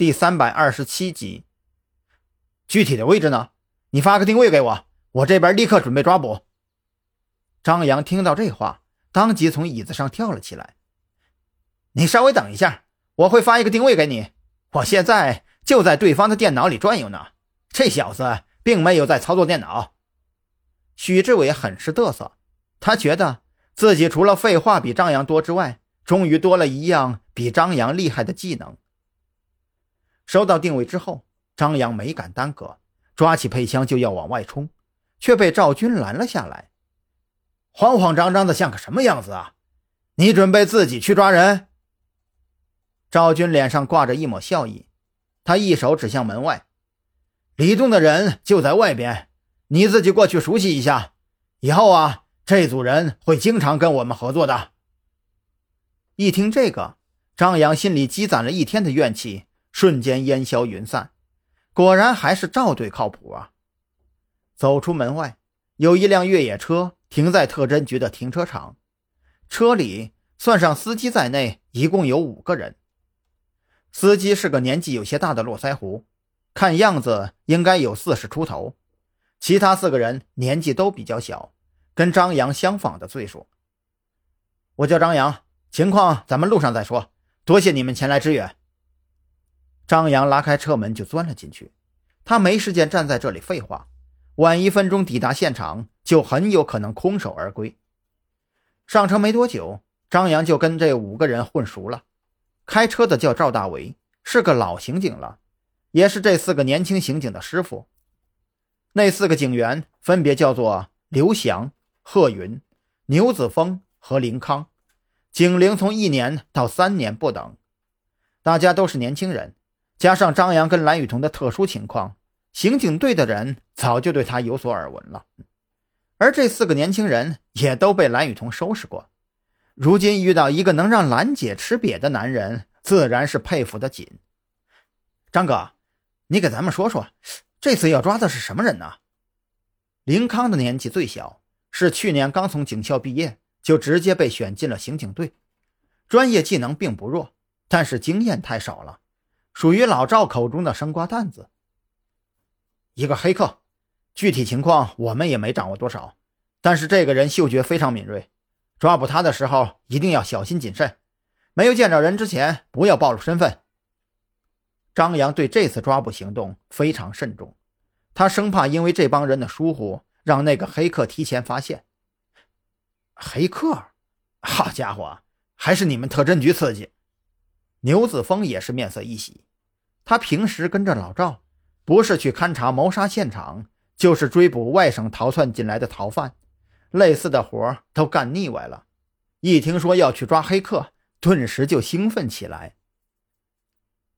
第三百二十七集。具体的位置呢？你发个定位给我，我这边立刻准备抓捕。张扬听到这话，当即从椅子上跳了起来。你稍微等一下，我会发一个定位给你。我现在就在对方的电脑里转悠呢。这小子并没有在操作电脑。许志伟很是嘚瑟，他觉得自己除了废话比张扬多之外，终于多了一样比张扬厉害的技能。收到定位之后，张扬没敢耽搁，抓起配枪就要往外冲，却被赵军拦了下来。慌慌张张的像个什么样子啊？你准备自己去抓人？赵军脸上挂着一抹笑意，他一手指向门外，李栋的人就在外边，你自己过去熟悉一下。以后啊，这组人会经常跟我们合作的。一听这个，张扬心里积攒了一天的怨气瞬间烟消云散。果然还是赵队靠谱啊！走出门外，有一辆越野车停在特侦局的停车场，车里算上司机在内，一共有五个人。司机是个年纪有些大的络腮胡，看样子应该有四十出头。其他四个人年纪都比较小，跟张扬相仿的岁数。我叫张扬，情况咱们路上再说。多谢你们前来支援。张扬拉开车门就钻了进去，他没时间站在这里废话，晚一分钟抵达现场就很有可能空手而归。上车没多久，张扬就跟这五个人混熟了。开车的叫赵大为，是个老刑警了，也是这四个年轻刑警的师傅。那四个警员分别叫做刘翔、贺云、牛子峰和林康，警龄从一年到三年不等。大家都是年轻人，加上张扬跟蓝雨桐的特殊情况，刑警队的人早就对他有所耳闻了。而这四个年轻人也都被蓝雨桐收拾过。如今遇到一个能让兰姐吃瘪的男人，自然是佩服的紧。张哥，你给咱们说说，这次要抓的是什么人呢？林康的年纪最小，是去年刚从警校毕业，就直接被选进了刑警队，专业技能并不弱，但是经验太少了，属于老赵口中的生瓜蛋子。一个黑客，具体情况我们也没掌握多少，但是这个人嗅觉非常敏锐。抓捕他的时候一定要小心谨慎，没有见着人之前不要暴露身份。张扬对这次抓捕行动非常慎重，他生怕因为这帮人的疏忽让那个黑客提前发现。黑客，好家伙，还是你们特侦局刺激！牛子峰也是面色一喜，他平时跟着老赵，不是去勘察谋杀现场，就是追捕外省逃窜进来的逃犯。类似的活都干腻歪了，一听说要去抓黑客，顿时就兴奋起来。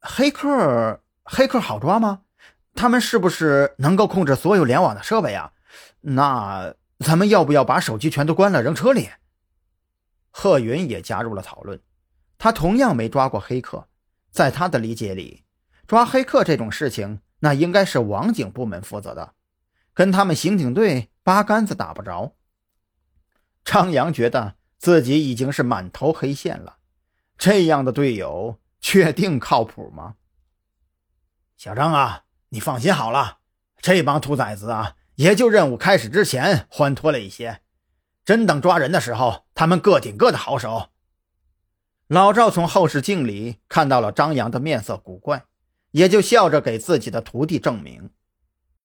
黑客，黑客好抓吗？他们是不是能够控制所有联网的设备啊？那咱们要不要把手机全都关了，扔车里？贺云也加入了讨论，他同样没抓过黑客，在他的理解里，抓黑客这种事情，那应该是网警部门负责的，跟他们刑警队八竿子打不着。张扬觉得自己已经是满头黑线了，这样的队友确定靠谱吗？小张啊，你放心好了，这帮兔崽子啊，也就任务开始之前欢脱了一些，真等抓人的时候，他们各顶各的好手。老赵从后视镜里看到了张扬的面色古怪，也就笑着给自己的徒弟证明。